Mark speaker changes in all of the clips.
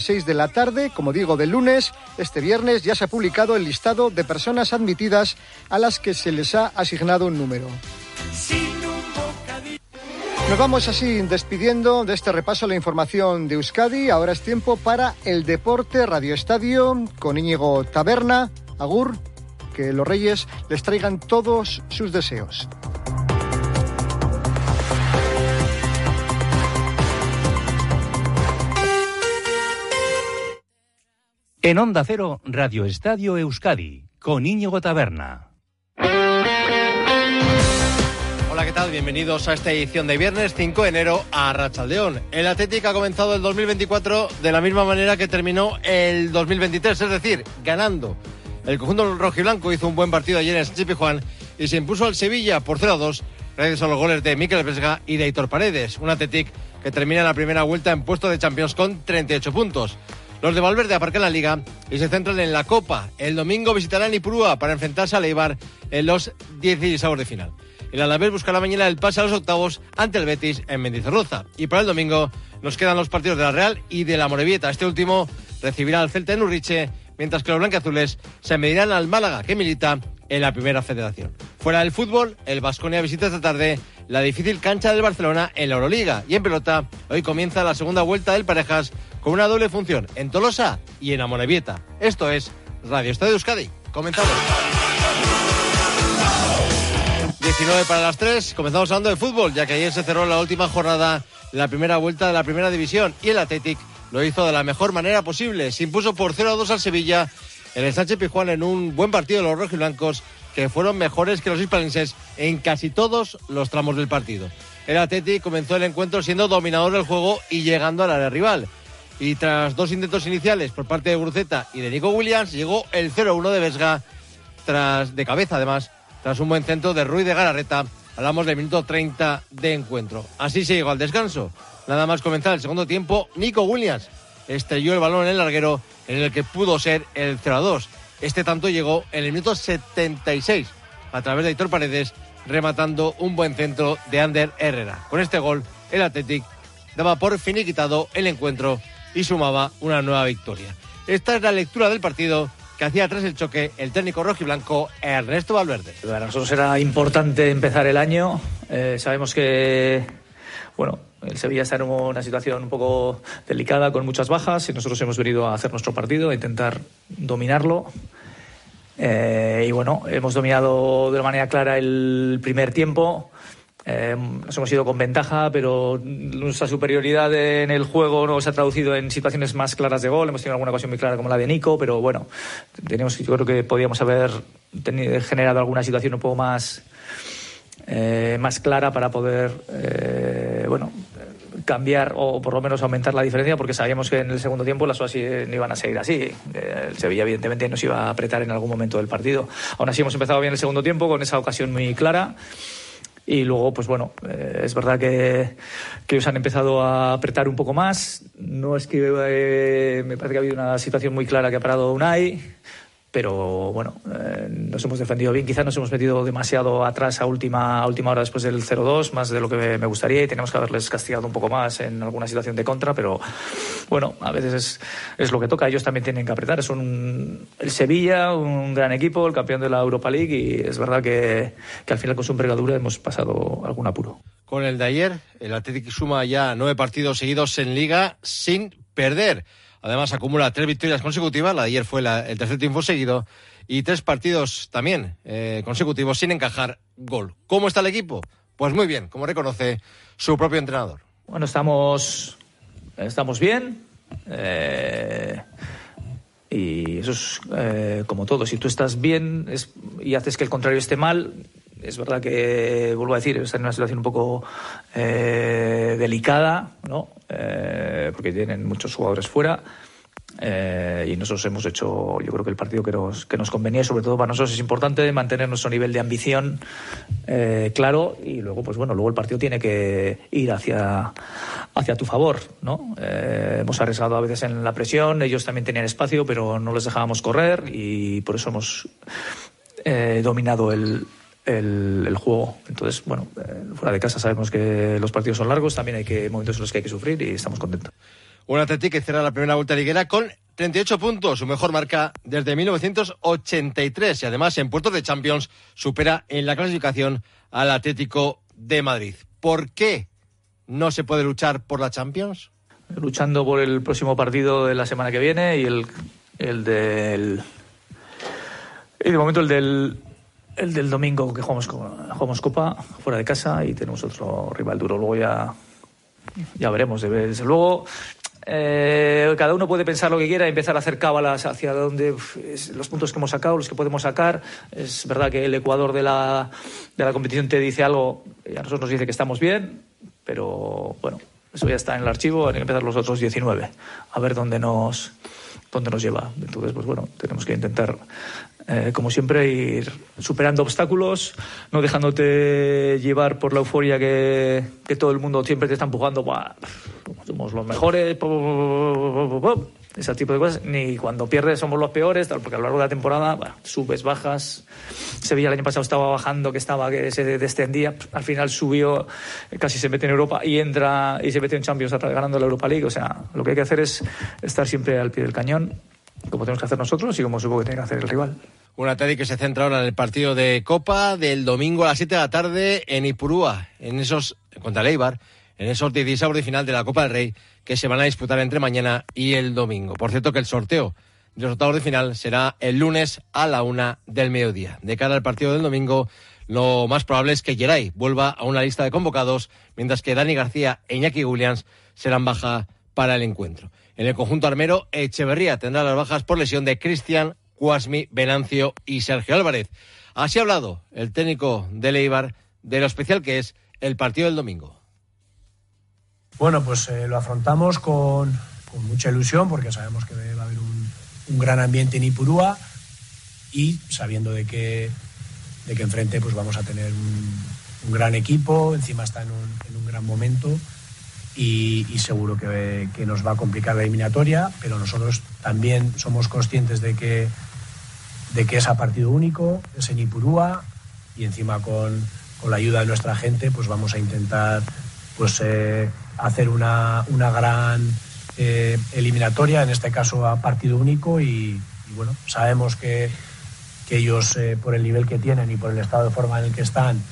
Speaker 1: 6 de la tarde, como digo, del lunes, este viernes ya se ha publicado el listado de personas admitidas a las que se les ha asignado un número. Nos vamos así despidiendo de este repaso a la información de Euskadi. Ahora es tiempo para el deporte Radio Estadio con Íñigo Taberna. Agur, que los Reyes les traigan todos sus deseos.
Speaker 2: En Onda Cero, Radio Estadio Euskadi, con Íñigo Taberna.
Speaker 3: Hola, ¿qué tal? Bienvenidos a esta edición de viernes 5 de enero a Rachaldeón. El Atlético ha comenzado el 2024 de la misma manera que terminó el 2023, es decir, ganando. El conjunto rojiblanco hizo un buen partido ayer en Sánchez Juan y se impuso al Sevilla por 0 a 2 gracias a los goles de Mikel Vesga y de Aitor Paredes. Un Atlético que termina la primera vuelta en puesto de Champions con 38 puntos. Los de Valverde aparcan la liga y se centran en la Copa. El domingo visitarán Ipurúa para enfrentarse a Leibar en los 16 de final. El Alavés buscará mañana el pase a los octavos ante el Betis en Mendizorroza. Y para el domingo nos quedan los partidos de la Real y de la Morevieta. Este último recibirá al Celta en Urriche, mientras que los blanqueazules se medirán al Málaga, que milita en la primera federación. Fuera del fútbol, el Vasconia visita esta tarde la difícil cancha del Barcelona en la Euroliga. Y en pelota, hoy comienza la segunda vuelta del Parejas con una doble función en Tolosa y en Amorebieta. Esto es Radio Estadio Euskadi. Comenzamos. 19 para las 3. Comenzamos hablando de fútbol, ya que ayer se cerró la última jornada la primera vuelta de la primera división y el Athletic lo hizo de la mejor manera posible. Se impuso por 0 a 2 al Sevilla el Sánchez Pijuán en un buen partido de los rojiblancos que fueron mejores que los hispalenses en casi todos los tramos del partido. El Athletic comenzó el encuentro siendo dominador del juego y llegando al área rival. Y tras dos intentos iniciales por parte de Bruceta y de Nico Williams, llegó el 0-1 de Vesga, tras, de cabeza además, tras un buen centro de Ruiz de Galarreta. Hablamos del minuto 30 de encuentro. Así se llegó al descanso. Nada más comenzar el segundo tiempo, Nico Williams estrelló el balón en el larguero en el que pudo ser el 0-2. Este tanto llegó en el minuto 76 a través de Héctor Paredes, rematando un buen centro de Ander Herrera. Con este gol, el Athletic daba por finiquitado el encuentro y sumaba una nueva victoria. Esta es la lectura del partido que hacía tras el choque el técnico rojo y blanco Ernesto Valverde.
Speaker 4: Para nosotros era importante empezar el año. Eh, sabemos que, bueno, el Sevilla está en una situación un poco delicada, con muchas bajas, y nosotros hemos venido a hacer nuestro partido, a intentar dominarlo. Eh, y bueno, hemos dominado de una manera clara el primer tiempo. Eh, nos hemos ido con ventaja, pero nuestra superioridad en el juego no se ha traducido en situaciones más claras de gol. Hemos tenido alguna ocasión muy clara como la de Nico, pero bueno, teníamos, yo creo que podíamos haber generado alguna situación un poco más, eh, más clara para poder, eh, bueno, cambiar o por lo menos aumentar la diferencia porque sabíamos que en el segundo tiempo las cosas no iban a seguir así. El Sevilla evidentemente nos iba a apretar en algún momento del partido. Aún así hemos empezado bien el segundo tiempo con esa ocasión muy clara. Y luego, pues bueno, eh, es verdad que, ellos han empezado a apretar un poco más. No es que eh, me parece que ha habido una situación muy clara que ha parado Unai pero bueno, eh, nos hemos defendido bien. Quizás nos hemos metido demasiado atrás a última, a última hora después del 0-2, más de lo que me gustaría, y tenemos que haberles castigado un poco más en alguna situación de contra, pero bueno, a veces es, es lo que toca. Ellos también tienen que apretar. Es un, el Sevilla, un gran equipo, el campeón de la Europa League, y es verdad que, que al final con su envergadura hemos pasado algún apuro.
Speaker 3: Con el de ayer, el Atlético suma ya nueve partidos seguidos en Liga sin perder. Además, acumula tres victorias consecutivas. La de ayer fue el tercer triunfo seguido. Y tres partidos también eh, consecutivos sin encajar gol. ¿Cómo está el equipo? Pues muy bien, como reconoce su propio entrenador.
Speaker 4: Bueno, estamos, estamos bien. Eh, y eso es eh, como todo. Si tú estás bien y haces que el contrario esté mal, es verdad que, vuelvo a decir, está en una situación un poco eh, delicada, ¿no? Eh, porque tienen muchos jugadores fuera. Eh, y nosotros hemos hecho, yo creo que el partido que nos, que nos convenía, sobre todo para nosotros es importante mantener nuestro nivel de ambición claro y luego, pues bueno, luego el partido tiene que ir hacia, hacia tu favor, ¿no? hemos arriesgado a veces en la presión, ellos también tenían espacio, pero no les dejábamos correr y por eso hemos dominado el, el, juego. Entonces, bueno, eh, fuera de casa sabemos que los partidos son largos, también hay que momentos en los que hay que sufrir y estamos contentos.
Speaker 3: Un Atlético que cierra la primera vuelta liguera con 38 puntos, su mejor marca desde 1983 y además en puertos de Champions supera en la clasificación al Atlético de Madrid. ¿Por qué no se puede luchar por la Champions?
Speaker 4: Luchando por el próximo partido de la semana que viene y el, el del... Y de momento el del, el del domingo que jugamos, jugamos Copa fuera de casa y tenemos otro rival duro. Luego ya, ya veremos. Desde luego eh, cada uno puede pensar lo que quiera y empezar a hacer cábalas hacia donde los puntos que hemos sacado, los que podemos sacar. Es verdad que el Ecuador de la, de la competición te dice algo y a nosotros nos dice que estamos bien, pero bueno, eso ya está en el archivo, hay que empezar los otros 19, a ver dónde nos, dónde nos lleva. Entonces, pues bueno, tenemos que intentar eh, como siempre, ir superando obstáculos, no dejándote llevar por la euforia que, que todo el mundo siempre te está empujando. somos los mejores, ese tipo de cosas. Ni cuando pierdes somos los peores, porque a lo largo de la temporada subes, bajas. Sevilla el año pasado estaba bajando, que estaba que se descendía, al final subió, casi se mete en Europa y entra y se mete en Champions ganando la Europa League. O sea, lo que hay que hacer es estar siempre al pie del cañón, como tenemos que hacer nosotros y como supongo que tiene que hacer el rival.
Speaker 3: Un Atlético que se centra ahora en el partido de Copa del domingo a las 7 de la tarde en Ipurúa, en esos, contra Leibar, en esos 16 de final de la Copa del Rey que se van a disputar entre mañana y el domingo. Por cierto que el sorteo de los octavos de final será el lunes a la una del mediodía. De cara al partido del domingo, lo más probable es que Geray vuelva a una lista de convocados, mientras que Dani García e Iñaki Williams serán baja para el encuentro. En el conjunto armero, Echeverría tendrá las bajas por lesión de Cristian Cuasmi, Venancio y Sergio Álvarez. Así ha hablado el técnico de Leibar de lo especial que es el partido del domingo.
Speaker 5: Bueno, pues eh, lo afrontamos con, mucha ilusión porque sabemos que va a haber un, gran ambiente en Ipurúa y sabiendo de que, de que enfrente pues vamos a tener un, gran equipo, encima está en un, en un gran momento y, seguro que, que, nos va a complicar la eliminatoria, pero nosotros también somos conscientes de que de que es a partido único, es en Ipurúa y encima con, la ayuda de nuestra gente pues vamos a intentar pues eh, hacer una, una gran eh, eliminatoria, en este caso a partido único y, bueno, sabemos que, que ellos eh, por el nivel que tienen y por el estado de forma en el que están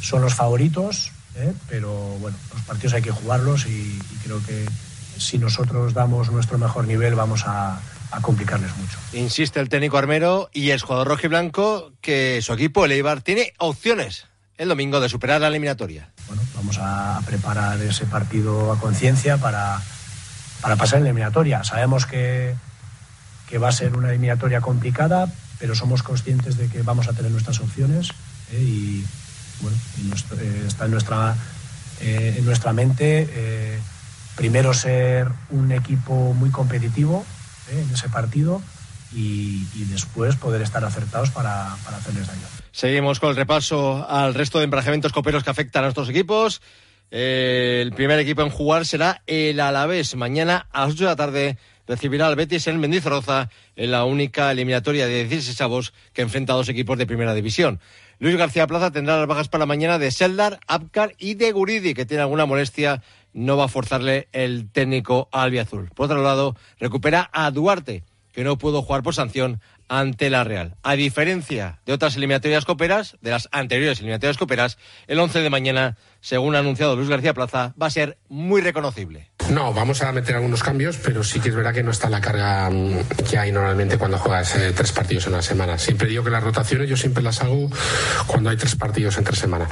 Speaker 5: son los favoritos, pero bueno, los partidos hay que jugarlos y creo que si nosotros damos nuestro mejor nivel vamos a, a complicarles mucho.
Speaker 3: Insiste el técnico armero y el jugador rojo y blanco que su equipo, el Eibar, tiene opciones el domingo de superar la eliminatoria.
Speaker 5: Bueno, vamos a preparar ese partido a conciencia para, para pasar la eliminatoria. Sabemos que, que va a ser una eliminatoria complicada, pero somos conscientes de que vamos a tener nuestras opciones ¿eh? y bueno, eh, está en nuestra, eh, en nuestra mente primero ser un equipo muy competitivo ¿eh? en ese partido y, después poder estar acertados para, para hacerles daño.
Speaker 3: Seguimos con el repaso al resto de emparejamientos coperos que afectan a nuestros equipos. Eh, el primer equipo en jugar será el Alavés. Mañana a las 8 de la tarde recibirá al Betis en Mendizorroza en la única eliminatoria de 16 avos que enfrenta a dos equipos de primera división. Luis García Plaza tendrá las bajas para mañana de Seldar, Abkar y de Guridi, que tiene alguna molestia. No va a forzarle el técnico albiazul. Por otro lado, recupera a Duarte, que no pudo jugar por sanción ante la Real. A diferencia de otras eliminatorias coperas, de las anteriores eliminatorias coperas, el 11 de mañana, según ha anunciado Luis García Plaza, va a ser muy reconocible.
Speaker 6: No, vamos a meter algunos cambios, pero sí que es verdad que no está la carga mm, que hay normalmente cuando juegas eh, tres partidos en una semana. Siempre digo que las rotaciones yo siempre las hago cuando hay tres partidos entre semana.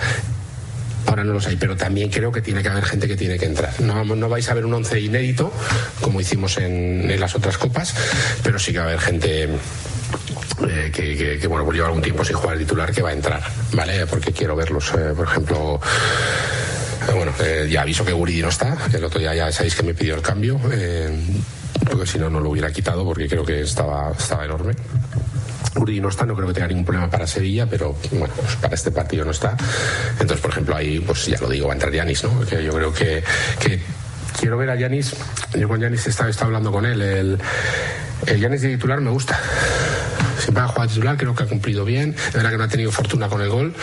Speaker 6: Ahora no los hay, pero también creo que tiene que haber gente que tiene que entrar. No, no vais a ver un once inédito, como hicimos en, las otras copas, pero sí que va a haber gente eh, que, bueno, pues lleva algún tiempo sin jugar el titular que va a entrar, ¿vale? Porque quiero verlos, eh, por ejemplo bueno, eh, ya aviso que Guridi no está, que el otro día ya sabéis que me pidió el cambio, eh, porque si no, no lo hubiera quitado porque creo que estaba, estaba enorme. Guridi no está, no creo que tenga ningún problema para Sevilla, pero bueno, pues para este partido no está. Entonces, por ejemplo, ahí, pues ya lo digo, va a entrar Yanis, ¿no? Que yo creo que, quiero ver a Yanis. Yo con Yanis he estado, hablando con él. El, el Yanis de titular me gusta. Siempre ha jugado titular, creo que ha cumplido bien. De verdad que no ha tenido fortuna con el gol,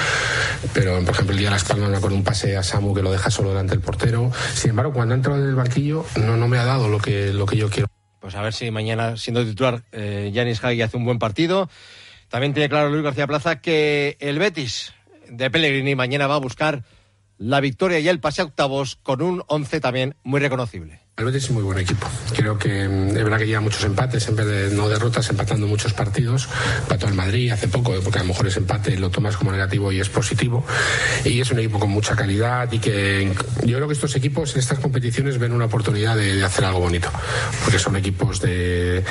Speaker 6: pero por ejemplo el día de Las Palmas con un pase a Samu que lo deja solo delante del portero. Sin embargo, cuando ha entrado en el banquillo no, no me ha dado lo que, lo que yo quiero.
Speaker 3: Pues a ver si mañana, siendo titular, eh, Yanis Hagi hace un buen partido. También tiene claro Luis García Plaza que el Betis de Pellegrini mañana va a buscar la victoria y el pase a octavos con un once también muy reconocible.
Speaker 6: El Betis es muy buen equipo. Creo que mm, es verdad que lleva muchos empates en vez no derrotas, empatando muchos partidos. Empató el Madrid hace poco, porque a lo mejor ese empate lo tomas como negativo y es positivo. Y es un equipo con mucha calidad y que yo creo que estos equipos en estas competiciones ven una oportunidad de hacer algo bonito. Porque son equipos de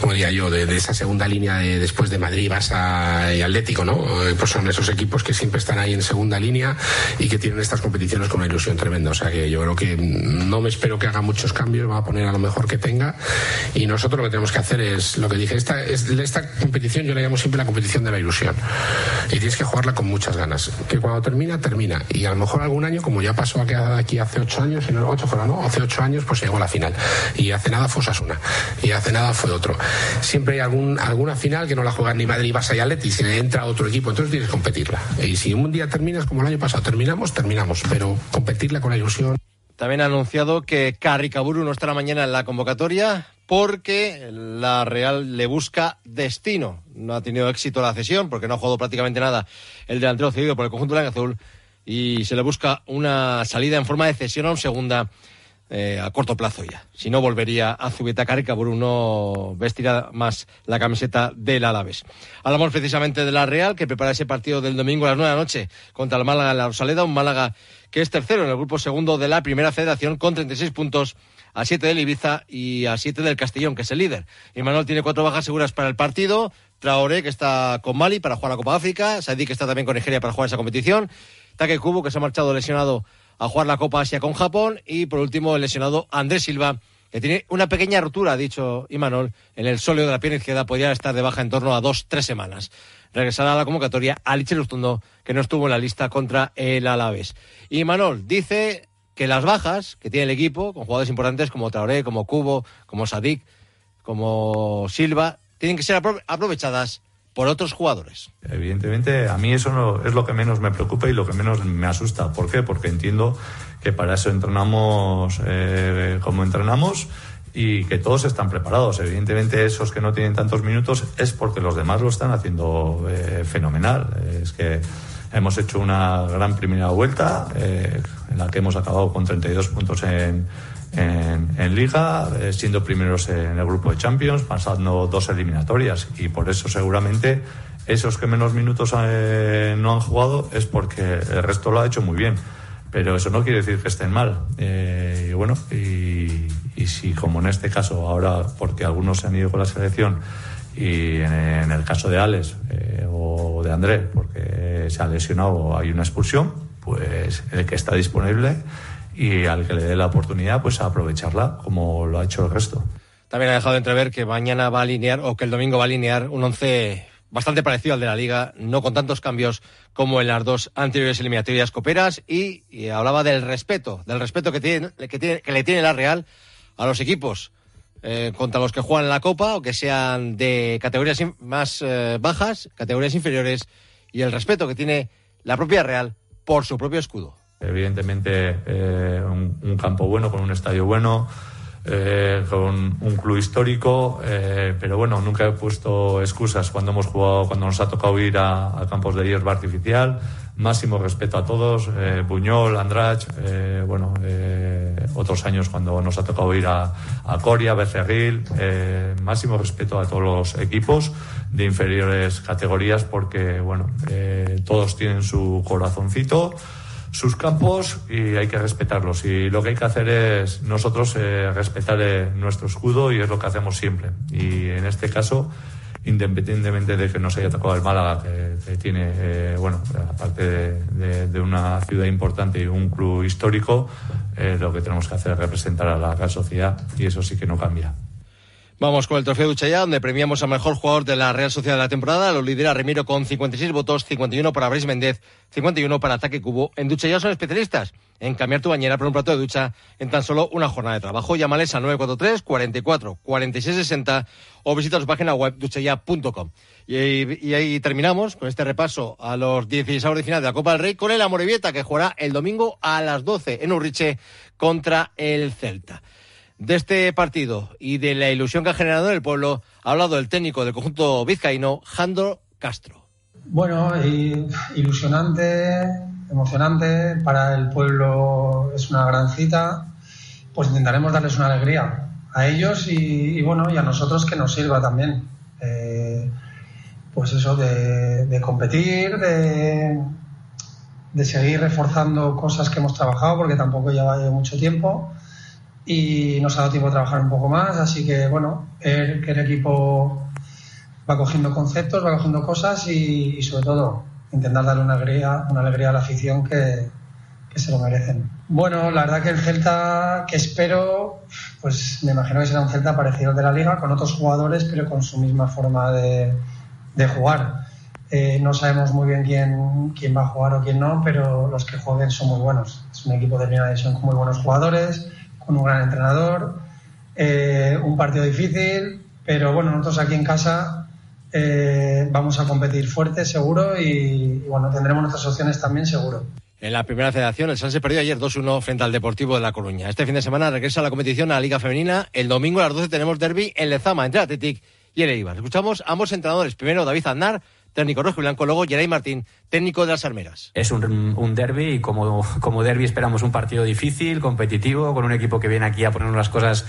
Speaker 6: como diría yo, de, esa segunda línea de, después de Madrid, Barça y Atlético, ¿no? Pues son esos equipos que siempre están ahí en segunda línea y que tienen estas competiciones con una ilusión tremenda. O sea que yo creo que no me espero que haga muchos cambios, va a poner a lo mejor que tenga y nosotros lo que tenemos que hacer es lo que dije, esta, es, esta competición yo la llamo siempre la competición de la ilusión y tienes que jugarla con muchas ganas. Que cuando termina, termina y a lo mejor algún año, como ya pasó aquí hace ocho años, no, ocho fuera, ¿no? Hace ocho años pues llegó a la final y hace nada fue Sasuna y hace nada fue otro siempre hay algún, alguna final que no la juegan ni Madrid, Barça y Atleti, si entra otro equipo, entonces tienes que competirla. Y si un día terminas como el año pasado, terminamos, terminamos, pero competirla con la ilusión.
Speaker 3: También ha anunciado que Carricaburu no estará mañana en la convocatoria porque la Real le busca destino. No ha tenido éxito la cesión porque no ha jugado prácticamente nada el delantero cedido por el conjunto de azul y se le busca una salida en forma de cesión a un segunda eh, a corto plazo ya. Si no, volvería a Zubeta y Bruno vestirá más la camiseta del Alavés. Hablamos precisamente de la Real, que prepara ese partido del domingo a las nueve de la noche contra el Málaga en la Rosaleda, un Málaga que es tercero en el grupo segundo de la primera federación con 36 puntos a 7 del Ibiza y a 7 del Castellón, que es el líder. Y Manuel tiene cuatro bajas seguras para el partido. Traoré, que está con Mali para jugar la Copa África. Saidi, que está también con Nigeria para jugar esa competición. Take Kubo, que se ha marchado lesionado a jugar la Copa Asia con Japón. Y por último, el lesionado Andrés Silva, que tiene una pequeña rotura, ha dicho Imanol, en el sóleo de la pierna izquierda, podría estar de baja en torno a dos, tres semanas. Regresará a la convocatoria Alice Lustundo, que no estuvo en la lista contra el Alavés. Y Manol dice que las bajas que tiene el equipo, con jugadores importantes como Traoré, como Cubo, como Sadik, como Silva, tienen que ser aprovechadas por otros jugadores.
Speaker 7: Evidentemente, a mí eso no es lo que menos me preocupa y lo que menos me asusta. ¿Por qué? Porque entiendo que para eso entrenamos eh, como entrenamos y que todos están preparados. Evidentemente, esos que no tienen tantos minutos es porque los demás lo están haciendo eh, fenomenal. Es que hemos hecho una gran primera vuelta eh, en la que hemos acabado con 32 puntos en en, Liga, eh, siendo primeros en el grupo de Champions, pasando dos eliminatorias. Y por eso seguramente esos que menos minutos eh, no han jugado es porque el resto lo ha hecho muy bien. Pero eso no quiere decir que estén mal. Eh, y bueno, y, si como en este caso ahora, porque algunos se han ido con la selección, y en, el caso de Alex o de André, porque se ha lesionado o hay una expulsión, pues el que está disponible y al que le dé la oportunidad, pues a aprovecharla como lo ha hecho el resto.
Speaker 3: También ha dejado de entrever que mañana va a alinear o que el domingo va a alinear un once bastante parecido al de la liga, no con tantos cambios como en las dos anteriores eliminatorias coperas y, hablaba del respeto, del respeto que, tiene, que, tiene, que le tiene la Real a los equipos eh, contra los que juegan la Copa o que sean de categorías más eh, bajas, categorías inferiores y el respeto que tiene la propia Real por su propio escudo.
Speaker 7: Evidentemente, eh, un, campo bueno, con un estadio bueno, eh, con un club histórico, eh, pero bueno, nunca he puesto excusas cuando hemos jugado, cuando nos ha tocado ir a, campos de hierba artificial. Máximo respeto a todos, Buñol, Andrach, bueno, otros años cuando nos ha tocado ir a, a Coria, Becerril, máximo respeto a todos los equipos de inferiores categorías porque, bueno, todos tienen su corazoncito sus campos y hay que respetarlos. Y lo que hay que hacer es nosotros eh, respetar eh, nuestro escudo y es lo que hacemos siempre. Y en este caso, independientemente de que nos haya tocado el Málaga, que, tiene, eh, bueno, aparte de, una ciudad importante y un club histórico, lo que tenemos que hacer es representar a la Sociedad y eso sí que no cambia.
Speaker 3: Vamos con el trofeo Duchaya, donde premiamos al mejor jugador de la Real Sociedad de la temporada. Lo lidera Remiro con 56 votos, 51 para Brais Méndez, 51 para Ataque Cubo. En Duchaya son especialistas en cambiar tu bañera por un plato de ducha en tan solo una jornada de trabajo. Llámales a 943 44 46 60 o visita su página web duchaya.com. Y, y, ahí terminamos con este repaso a los 16 de final de la Copa del Rey con el Amorebieta que jugará el domingo a las 12 en Urriche contra el Celta de este partido y de la ilusión que ha generado en el pueblo ha hablado el técnico del conjunto vizcaíno, Jandro Castro.
Speaker 8: Bueno, ilusionante, emocionante, para el pueblo es una gran cita, pues intentaremos darles una alegría a ellos y, bueno, y a nosotros que nos sirva también. Eh, pues eso de, competir, de, de seguir reforzando cosas que hemos trabajado, porque tampoco lleva mucho tiempo y nos ha dado tiempo de trabajar un poco más, así que bueno, que el equipo va cogiendo conceptos, va cogiendo cosas y, sobre todo intentar darle una alegría, una alegría a la afición que, que, se lo merecen. Bueno, la verdad que el Celta que espero, pues me imagino que será un Celta parecido al de la liga, con otros jugadores, pero con su misma forma de, de jugar. Eh, no sabemos muy bien quién, quién va a jugar o quién no, pero los que jueguen son muy buenos. Es un equipo de primera división con muy buenos jugadores con un gran entrenador, eh, un partido difícil, pero bueno, nosotros aquí en casa eh, vamos a competir fuerte, seguro, y, bueno, tendremos nuestras opciones también, seguro.
Speaker 3: En la primera federación, el San se perdió ayer 2-1 frente al Deportivo de La Coruña. Este fin de semana regresa la competición a la Liga Femenina. El domingo a las 12 tenemos derby en Lezama entre Atletic y el Eibar. Escuchamos a ambos entrenadores. Primero David Aznar, técnico rojo y blanco, luego Geray Martín, técnico de las Armeras.
Speaker 9: Es un, un derby y como, como derby esperamos un partido difícil, competitivo, con un equipo que viene aquí a ponernos las cosas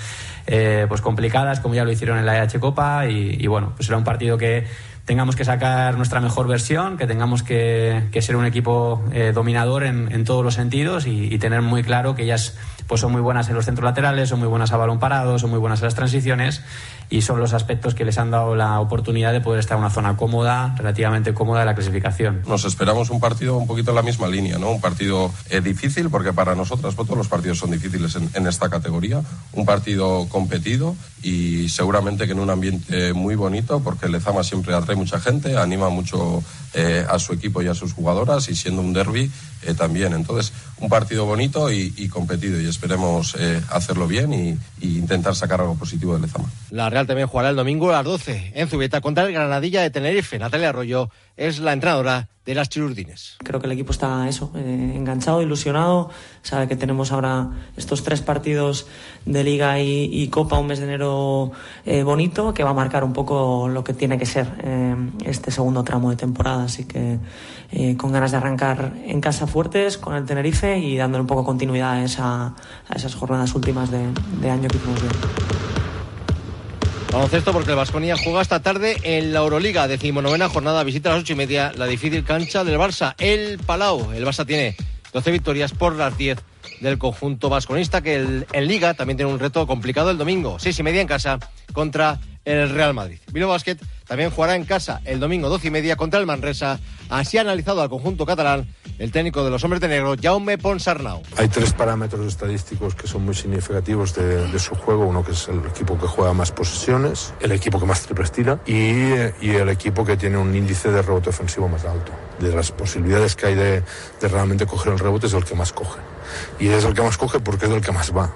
Speaker 9: eh, pues complicadas, como ya lo hicieron en la EH Copa, y, y bueno, pues será un partido que tengamos que sacar nuestra mejor versión, que tengamos que, ser un equipo eh, dominador en, todos los sentidos y, tener muy claro que ellas pues son muy buenas en los centros laterales, son muy buenas a balón parado, son muy buenas en las transiciones y son los aspectos que les han dado la oportunidad de poder estar en una zona cómoda, relativamente cómoda de la clasificación.
Speaker 10: Nos esperamos un partido un poquito en la misma línea, ¿no? Un partido eh, difícil porque para nosotras pues, todos los partidos son difíciles en, esta categoría, un partido competido y seguramente que en un ambiente muy bonito porque Lezama siempre atrae mucha gente, anima mucho eh, a su equipo y a sus jugadoras y siendo un derby eh, también. Entonces, un partido bonito y, competido y esperemos eh, hacerlo bien y, intentar sacar algo positivo del Lezama.
Speaker 3: La Real también jugará el domingo a las 12 en Zubeta contra el Granadilla de Tenerife. Natalia Arroyo es la entrenadora de las Chirurdines.
Speaker 11: Creo que el equipo está eso, eh, enganchado, ilusionado, sabe que tenemos ahora estos tres partidos de Liga y, Copa un mes de enero eh, bonito, que va a marcar un poco lo que tiene que ser eh, este segundo tramo de temporada, así que con ganas de arrancar en casa fuertes con el Tenerife y dándole un poco continuidad a, esa, a esas jornadas últimas de, año que hicimos bien.
Speaker 3: Baloncesto porque el Vasconía juega esta tarde en la Euroliga, decimonovena jornada, visita a las ocho y media la difícil cancha del Barça, el Palau. El Barça tiene 12 victorias por las 10 del conjunto vasconista, que en Liga también tiene un reto complicado el domingo, seis y media en casa contra el Real Madrid. Vilo Basket también jugará en casa el domingo 12 y media contra el Manresa. Así ha analizado al conjunto catalán el técnico de los hombres de negro, Jaume Ponsarnau.
Speaker 12: Hay tres parámetros estadísticos que son muy significativos de, su juego. Uno que es el equipo que juega más posesiones, el equipo que más triples tira y, el equipo que tiene un índice de rebote ofensivo más alto. De las posibilidades que hay de, realmente coger el rebote es el que más coge. Y es el que más coge porque es el que más va.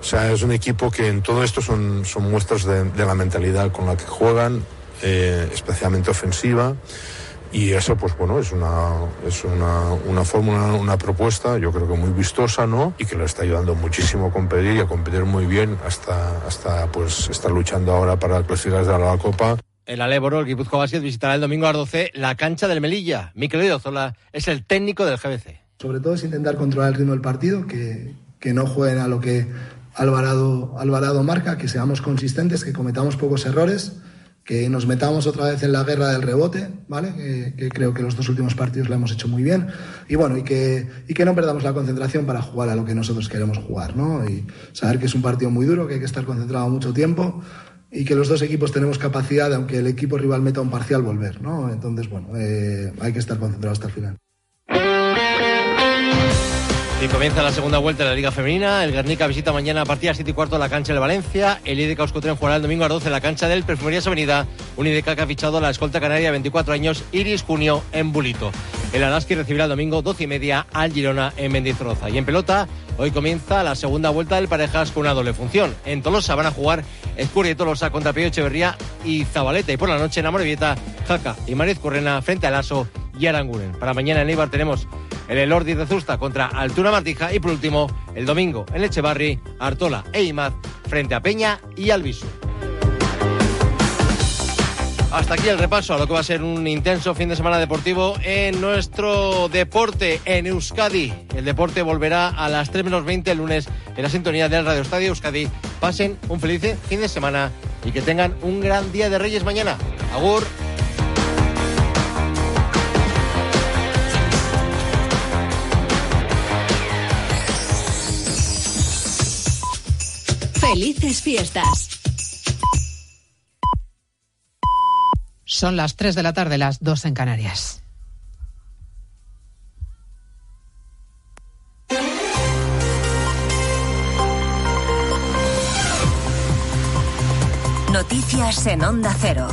Speaker 12: O sea, es un equipo que en todo esto son, son muestras de, la mentalidad con la que juegan, eh, especialmente ofensiva. Y eso, pues bueno, es una, es una, una fórmula, una propuesta, yo creo que muy vistosa, ¿no? Y que le está ayudando muchísimo a competir y a competir muy bien hasta, hasta pues estar luchando ahora para clasificarse a la Copa.
Speaker 3: El Aléboro, el Guipuzcoa Basket, visitará el domingo a las 12 la cancha del Melilla. Miquel Idozola es el técnico del GBC.
Speaker 13: Sobre todo es intentar controlar el ritmo del partido, que, que no jueguen a lo que Alvarado, Alvarado marca, que seamos consistentes, que cometamos pocos errores, que nos metamos otra vez en la guerra del rebote, ¿vale? Que, creo que los dos últimos partidos lo hemos hecho muy bien. Y bueno, y que, y que no perdamos la concentración para jugar a lo que nosotros queremos jugar, ¿no? Y saber que es un partido muy duro, que hay que estar concentrado mucho tiempo y que los dos equipos tenemos capacidad, aunque el equipo rival meta un parcial, volver, ¿no? Entonces, bueno, eh, hay que estar concentrado hasta el final.
Speaker 3: Y comienza la segunda vuelta de la Liga Femenina. El Guernica visita mañana a partir de las 7 y cuarto la cancha de Valencia. El IDK Euskotren jugará el domingo a las 12 en la cancha del Perfumerías Avenida. Un IDK que ha fichado la escolta canaria de 24 años, Iris Junio, en Bulito. El Araski recibirá el domingo 12 y media al Girona en Mendizorroza. Y en pelota, hoy comienza la segunda vuelta del Parejas con una doble función. En Tolosa van a jugar Escurri y Tolosa contra Pío Echeverría y Zabaleta. Y por la noche en Amorebieta, Jaca y Mariz Correna frente a Lasso y Aranguren. Para mañana en Eibar tenemos el Elordi de Zusta contra Altura Martija y por último el domingo en Echevarri, Artola e Imaz frente a Peña y Albisu. Hasta aquí el repaso a lo que va a ser un intenso fin de semana deportivo en nuestro deporte en Euskadi. El deporte volverá a las 3 menos 20 el lunes en la sintonía del Radio Estadio Euskadi. Pasen un feliz fin de semana y que tengan un gran día de Reyes mañana. Agur.
Speaker 14: Felices fiestas.
Speaker 15: Son las 3 de la tarde, las 2 en Canarias.
Speaker 14: Noticias en Onda Cero.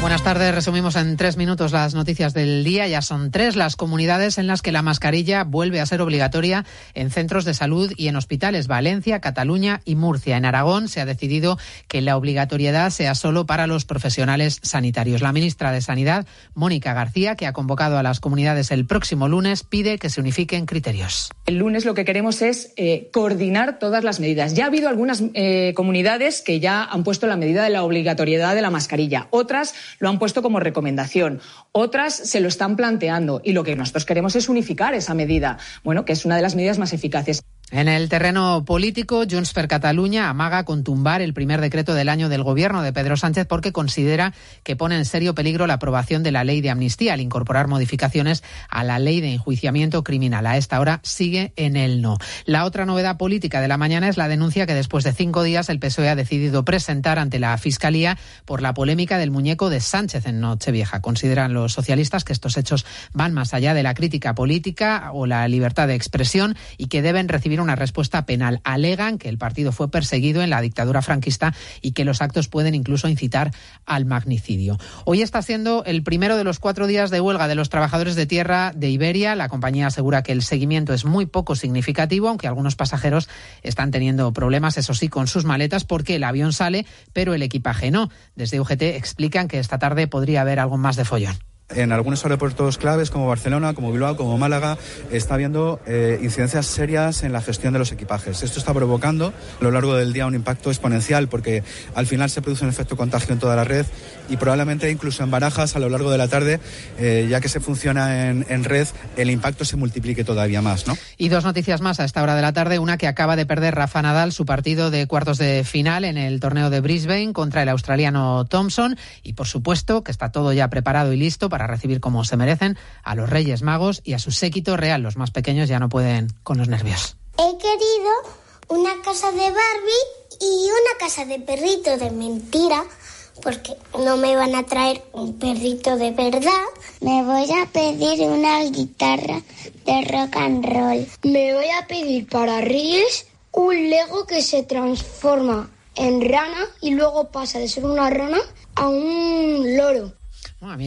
Speaker 15: Buenas tardes. Resumimos en tres minutos las noticias del día. Ya son tres las comunidades en las que la mascarilla vuelve a ser obligatoria en centros de salud y en hospitales. Valencia, Cataluña y Murcia. En Aragón se ha decidido que la obligatoriedad sea solo para los profesionales sanitarios. La ministra de Sanidad, Mónica García, que ha convocado a las comunidades el próximo lunes, pide que se unifiquen criterios.
Speaker 16: El lunes lo que queremos es eh, coordinar todas las medidas. Ya ha habido algunas eh, comunidades que ya han puesto la medida de la obligatoriedad de la mascarilla. Otras lo han puesto como recomendación. Otras se lo están planteando y lo que nosotros queremos es unificar esa medida, bueno, que es una de las medidas más eficaces.
Speaker 15: En el terreno político, Junts per Catalunya amaga con tumbar el primer decreto del año del gobierno de Pedro Sánchez porque considera que pone en serio peligro la aprobación de la ley de amnistía al incorporar modificaciones a la ley de enjuiciamiento criminal. A esta hora sigue en el no. La otra novedad política de la mañana es la denuncia que después de cinco días el PSOE ha decidido presentar ante la Fiscalía por la polémica del muñeco de Sánchez en Nochevieja. Consideran los socialistas que estos hechos van más allá de la crítica política o la libertad de expresión y que deben recibir una respuesta penal. Alegan que el partido fue perseguido en la dictadura franquista y que los actos pueden incluso incitar al magnicidio. Hoy está siendo el primero de los cuatro días de huelga de los trabajadores de tierra de Iberia. La compañía asegura que el seguimiento es muy poco significativo, aunque algunos pasajeros están teniendo problemas, eso sí, con sus maletas porque el avión sale, pero el equipaje no. Desde UGT explican que esta tarde podría haber algo más de follón.
Speaker 17: En algunos aeropuertos claves como Barcelona, como Bilbao, como Málaga, está habiendo eh, incidencias serias en la gestión de los equipajes. Esto está provocando a lo largo del día un impacto exponencial porque al final se produce un efecto contagio en toda la red y probablemente incluso en barajas a lo largo de la tarde, eh, ya que se funciona en, en, red, el impacto se multiplique todavía más. ¿no?
Speaker 15: Y dos noticias más a esta hora de la tarde. Una que acaba de perder Rafa Nadal su partido de cuartos de final en el torneo de Brisbane contra el australiano Thompson y por supuesto que está todo ya preparado y listo para para recibir como se merecen a los Reyes Magos y a su séquito real. Los más pequeños ya no pueden con los nervios.
Speaker 18: He querido una casa de Barbie y una casa de perrito de mentira porque no me van a traer un perrito de verdad.
Speaker 19: Me voy a pedir una guitarra de rock and roll.
Speaker 20: Me voy a pedir para Reyes un Lego que se transforma en rana y luego pasa de ser una rana a un loro.